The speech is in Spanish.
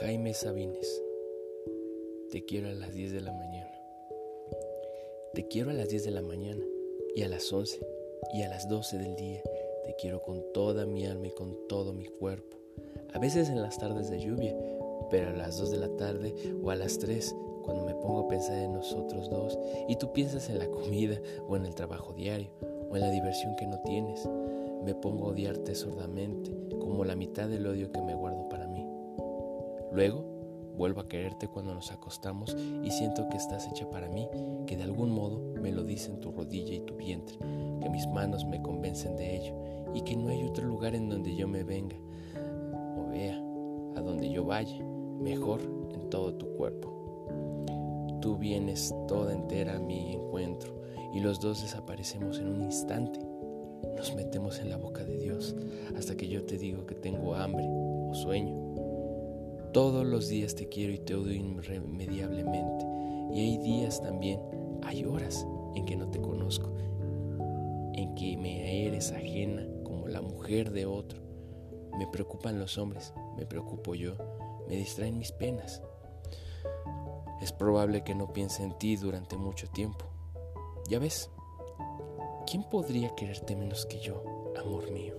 Jaime Sabines, te quiero a las 10 de la mañana. Te quiero a las 10 de la mañana y a las 11 y a las 12 del día. Te quiero con toda mi alma y con todo mi cuerpo. A veces en las tardes de lluvia, pero a las 2 de la tarde o a las 3 cuando me pongo a pensar en nosotros dos y tú piensas en la comida o en el trabajo diario o en la diversión que no tienes. Me pongo a odiarte sordamente como la mitad del odio que me guardo para. Luego, vuelvo a quererte cuando nos acostamos y siento que estás hecha para mí, que de algún modo me lo dicen tu rodilla y tu vientre, que mis manos me convencen de ello y que no hay otro lugar en donde yo me venga o vea, a donde yo vaya, mejor en todo tu cuerpo. Tú vienes toda entera a mi encuentro y los dos desaparecemos en un instante. Nos metemos en la boca de Dios hasta que yo te digo que tengo hambre o sueño todos los días te quiero y te odio irremediablemente. Y hay días también, hay horas en que no te conozco, en que me eres ajena como la mujer de otro. Me preocupan los hombres, me preocupo yo, me distraen mis penas. Es probable que no piense en ti durante mucho tiempo. Ya ves, ¿quién podría quererte menos que yo, amor mío?